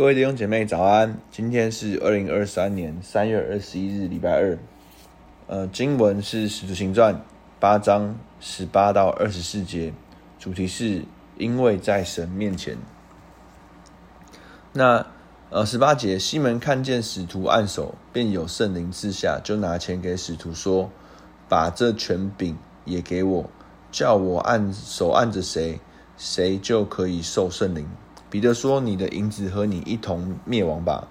各位弟兄姐妹早安，今天是二零二三年三月二十一日，礼拜二。呃，经文是《使徒行传》八章十八到二十四节，主题是因为在神面前。那呃十八节，西门看见使徒按手，便有圣灵赐下，就拿钱给使徒说：“把这权柄也给我，叫我按手按着谁，谁就可以受圣灵。”彼得说：“你的银子和你一同灭亡吧，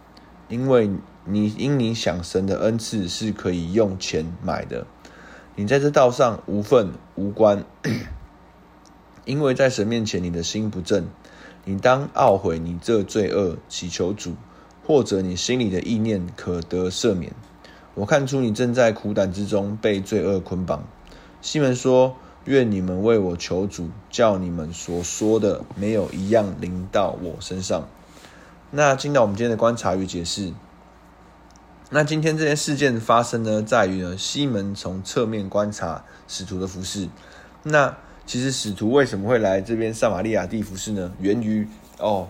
因为你因你想神的恩赐是可以用钱买的。你在这道上无份无关，因为在神面前你的心不正。你当懊悔你这罪恶，祈求主，或者你心里的意念可得赦免。我看出你正在苦胆之中被罪恶捆绑。”西门说。愿你们为我求主，叫你们所说的没有一样临到我身上。那进到我们今天的观察与解释。那今天这件事件发生呢，在于呢，西门从侧面观察使徒的服事。那其实使徒为什么会来这边撒玛利亚地服事呢？源于哦，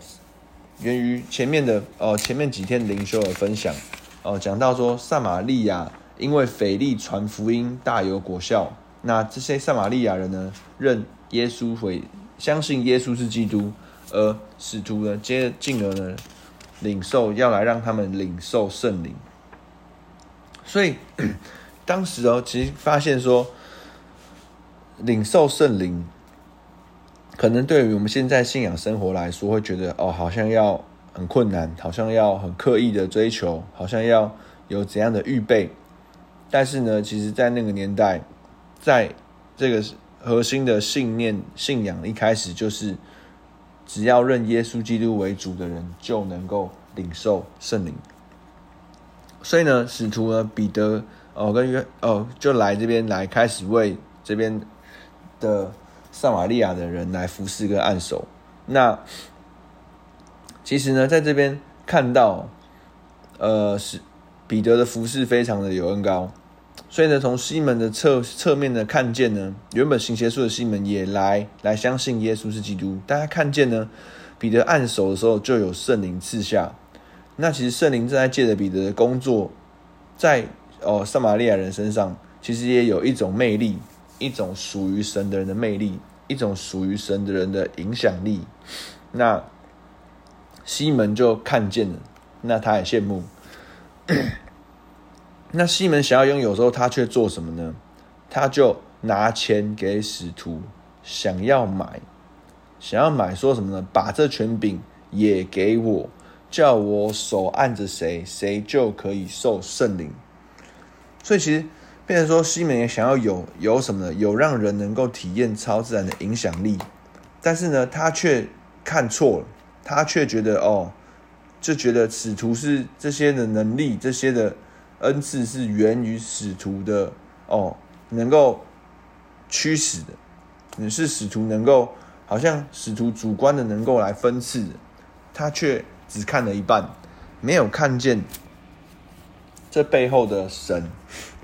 源于前面的哦，前面几天灵修的分享哦，讲到说撒玛利亚因为腓力传福音大有果效。那这些撒玛利亚人呢，认耶稣为相信耶稣是基督，而使徒呢，接进而呢，领受要来让他们领受圣灵。所以当时哦，其实发现说，领受圣灵，可能对于我们现在信仰生活来说，会觉得哦，好像要很困难，好像要很刻意的追求，好像要有怎样的预备。但是呢，其实，在那个年代。在这个核心的信念、信仰一开始就是，只要认耶稣基督为主的人，就能够领受圣灵。所以呢，使徒呢，彼得哦跟约哦就来这边来开始为这边的撒玛利亚的人来服侍跟按手。那其实呢，在这边看到，呃，是彼得的服侍非常的有恩膏。所以呢，从西门的侧侧面呢看见呢，原本行邪术的西门也来来相信耶稣是基督。大家看见呢，彼得按手的时候就有圣灵赐下。那其实圣灵正在借着彼得的工作，在哦撒玛利亚人身上，其实也有一种魅力，一种属于神的人的魅力，一种属于神的人的影响力。那西门就看见了，那他也羡慕。那西门想要拥有时候，他却做什么呢？他就拿钱给使徒，想要买，想要买，说什么呢？把这权柄也给我，叫我手按着谁，谁就可以受圣灵。所以其实变成说，西门也想要有有什么呢？有让人能够体验超自然的影响力，但是呢，他却看错了，他却觉得哦，就觉得使徒是这些的能力，这些的。恩赐是源于使徒的哦，能够驱使的，你是使徒能够，好像使徒主观的能够来分赐的，他却只看了一半，没有看见这背后的神，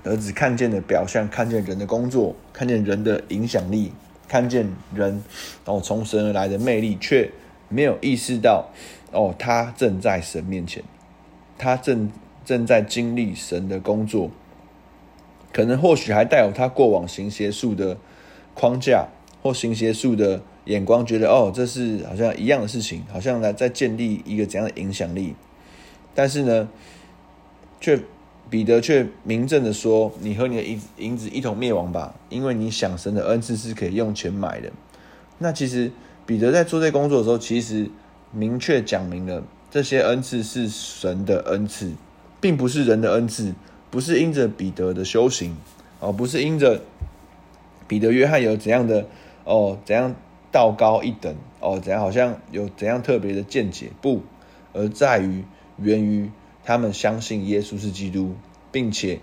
而只看见了表象，看见人的工作，看见人的影响力，看见人哦从神而来的魅力，却没有意识到哦，他正在神面前，他正。正在经历神的工作，可能或许还带有他过往行邪术的框架或行邪术的眼光，觉得哦，这是好像一样的事情，好像来在建立一个怎样的影响力。但是呢，却彼得却明证的说：“你和你的银银子一同灭亡吧，因为你想神的恩赐是可以用钱买的。”那其实彼得在做这工作的时候，其实明确讲明了这些恩赐是神的恩赐。并不是人的恩赐，不是因着彼得的修行，哦，不是因着彼得、约翰有怎样的哦，怎样道高一等，哦，怎样好像有怎样特别的见解，不，而在于源于他们相信耶稣是基督，并且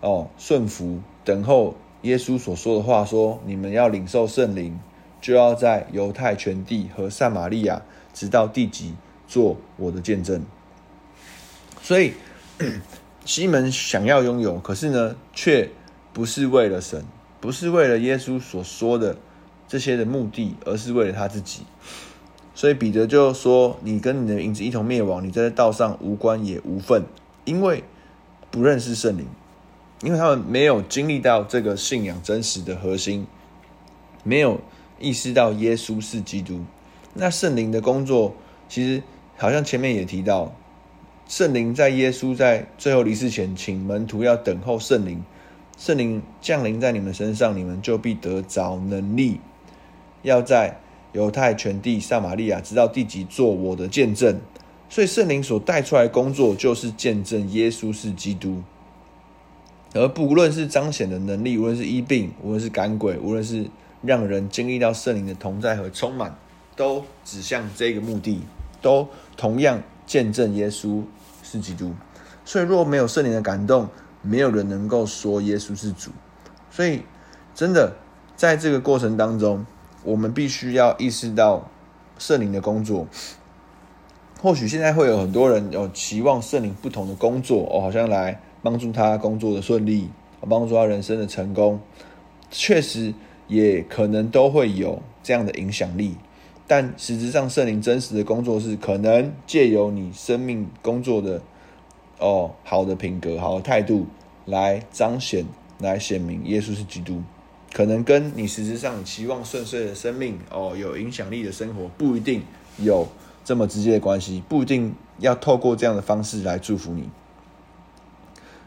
哦顺服等候耶稣所说的话说，你们要领受圣灵，就要在犹太全地和撒玛利亚直到地极做我的见证，所以。西门想要拥有，可是呢，却不是为了神，不是为了耶稣所说的这些的目的，而是为了他自己。所以彼得就说：“你跟你的影子一同灭亡，你在道上无关也无份，因为不认识圣灵，因为他们没有经历到这个信仰真实的核心，没有意识到耶稣是基督。那圣灵的工作，其实好像前面也提到，圣灵在耶稣在最后离世前，请门徒要等候圣灵，圣灵降临在你们身上，你们就必得着能力，要在。”犹太全地、撒玛利亚，直到地极，做我的见证。所以圣灵所带出来工作，就是见证耶稣是基督。而不论是彰显的能力，无论是医病，无论是赶鬼，无论是让人经历到圣灵的同在和充满，都指向这个目的，都同样见证耶稣是基督。所以若没有圣灵的感动，没有人能够说耶稣是主。所以真的在这个过程当中。我们必须要意识到圣灵的工作。或许现在会有很多人有期望圣灵不同的工作哦，好像来帮助他工作的顺利，帮助他人生的成功。确实也可能都会有这样的影响力，但实质上圣灵真实的工作是可能借由你生命工作的哦好的品格、好的态度来彰显、来显明耶稣是基督。可能跟你实质上期望顺遂的生命哦，有影响力的生活不一定有这么直接的关系，不一定要透过这样的方式来祝福你。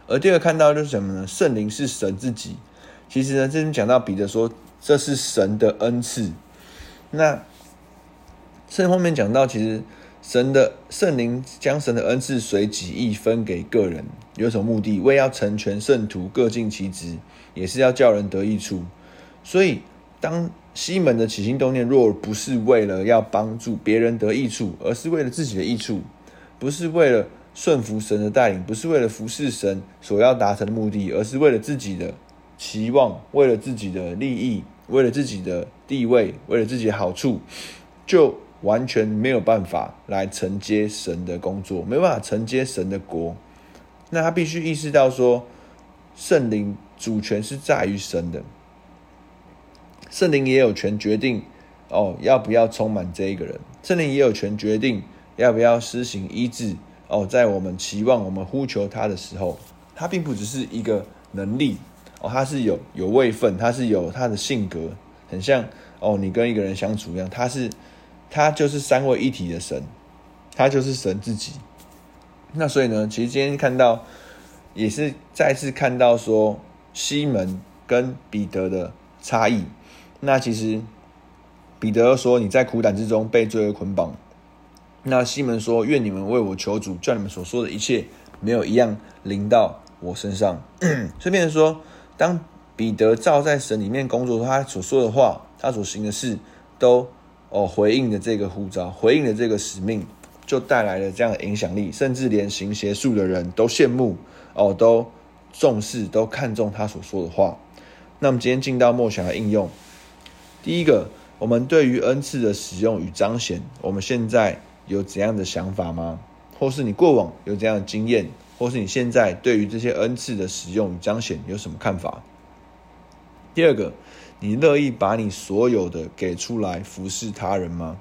而第二个看到就是什么呢？圣灵是神自己。其实呢，这边讲到彼得说这是神的恩赐。那圣经后面讲到，其实神的圣灵将神的恩赐随己意分给个人，有什么目的？为要成全圣徒，各尽其职，也是要叫人得益处。所以，当西门的起心动念若不是为了要帮助别人得益处，而是为了自己的益处，不是为了顺服神的带领，不是为了服侍神所要达成的目的，而是为了自己的期望，为了自己的利益，为了自己的地位，为了自己的好处，就完全没有办法来承接神的工作，没办法承接神的国。那他必须意识到说，圣灵主权是在于神的。圣灵也有权决定哦，要不要充满这一个人？圣灵也有权决定要不要施行医治哦。在我们期望、我们呼求他的时候，他并不只是一个能力哦，他是有有位分，他是有他的性格，很像哦，你跟一个人相处一样，他是他就是三位一体的神，他就是神自己。那所以呢，其实今天看到也是再次看到说西门跟彼得的差异。那其实彼得说：“你在苦胆之中被罪恶捆绑。”那西门说：“愿你们为我求主，叫你们所说的一切没有一样临到我身上。”顺便说，当彼得照在神里面工作，他所说的话，他所行的事，都哦回应的这个呼召，回应的这个使命，就带来了这样的影响力，甚至连行邪术的人都羡慕哦，都重视，都看重他所说的话。那我们今天进到默想的应用。第一个，我们对于恩赐的使用与彰显，我们现在有怎样的想法吗？或是你过往有怎样的经验，或是你现在对于这些恩赐的使用与彰显有什么看法？第二个，你乐意把你所有的给出来服侍他人吗？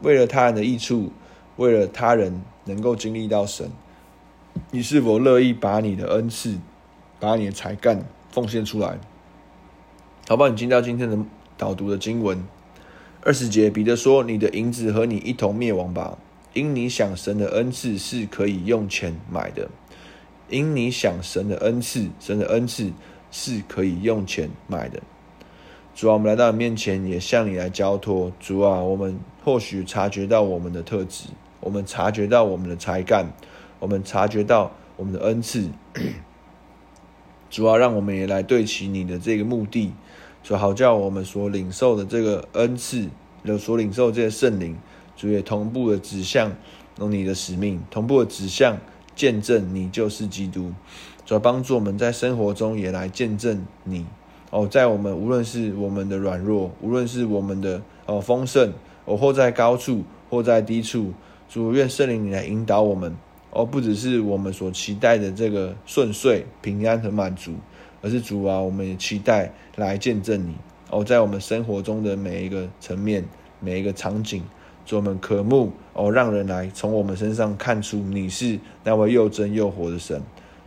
为了他人的益处，为了他人能够经历到神，你是否乐意把你的恩赐、把你的才干奉献出来？好不好？你进到今天的。导读的经文二十节，彼得说：“你的银子和你一同灭亡吧，因你想神的恩赐是可以用钱买的。因你想神的恩赐，神的恩赐是可以用钱买的。主啊，我们来到你面前，也向你来交托。主啊，我们或许察觉到我们的特质，我们察觉到我们的才干，我们察觉到我们的恩赐。主啊，让我们也来对齐你的这个目的。”主好叫我们所领受的这个恩赐，所领受这个圣灵，主也同步的指向你的使命，同步的指向见证你就是基督。主要帮助我们在生活中也来见证你哦，在我们无论是我们的软弱，无论是我们的哦丰盛，哦或在高处或在低处，主愿圣灵你来引导我们哦，不只是我们所期待的这个顺遂、平安和满足。而是主啊，我们也期待来见证你哦，在我们生活中的每一个层面、每一个场景，主我们渴慕哦，让人来从我们身上看出你是那位又真又活的神。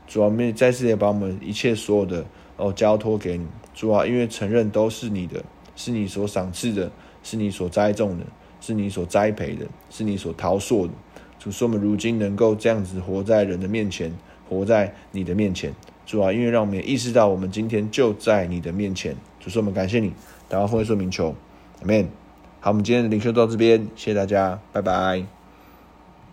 主啊，我们再次也把我们一切所有的哦交托给你。主啊，因为承认都是你的，是你所赏赐的，是你所栽种的，是你所栽培的，是你所陶塑的。主说我们如今能够这样子活在人的面前，活在你的面前。主啊，因为让我们也意识到我们今天就在你的面前。主说我们感谢你，祷告奉耶稣名求，阿门。好，我们今天的灵修到这边，谢谢大家，拜拜。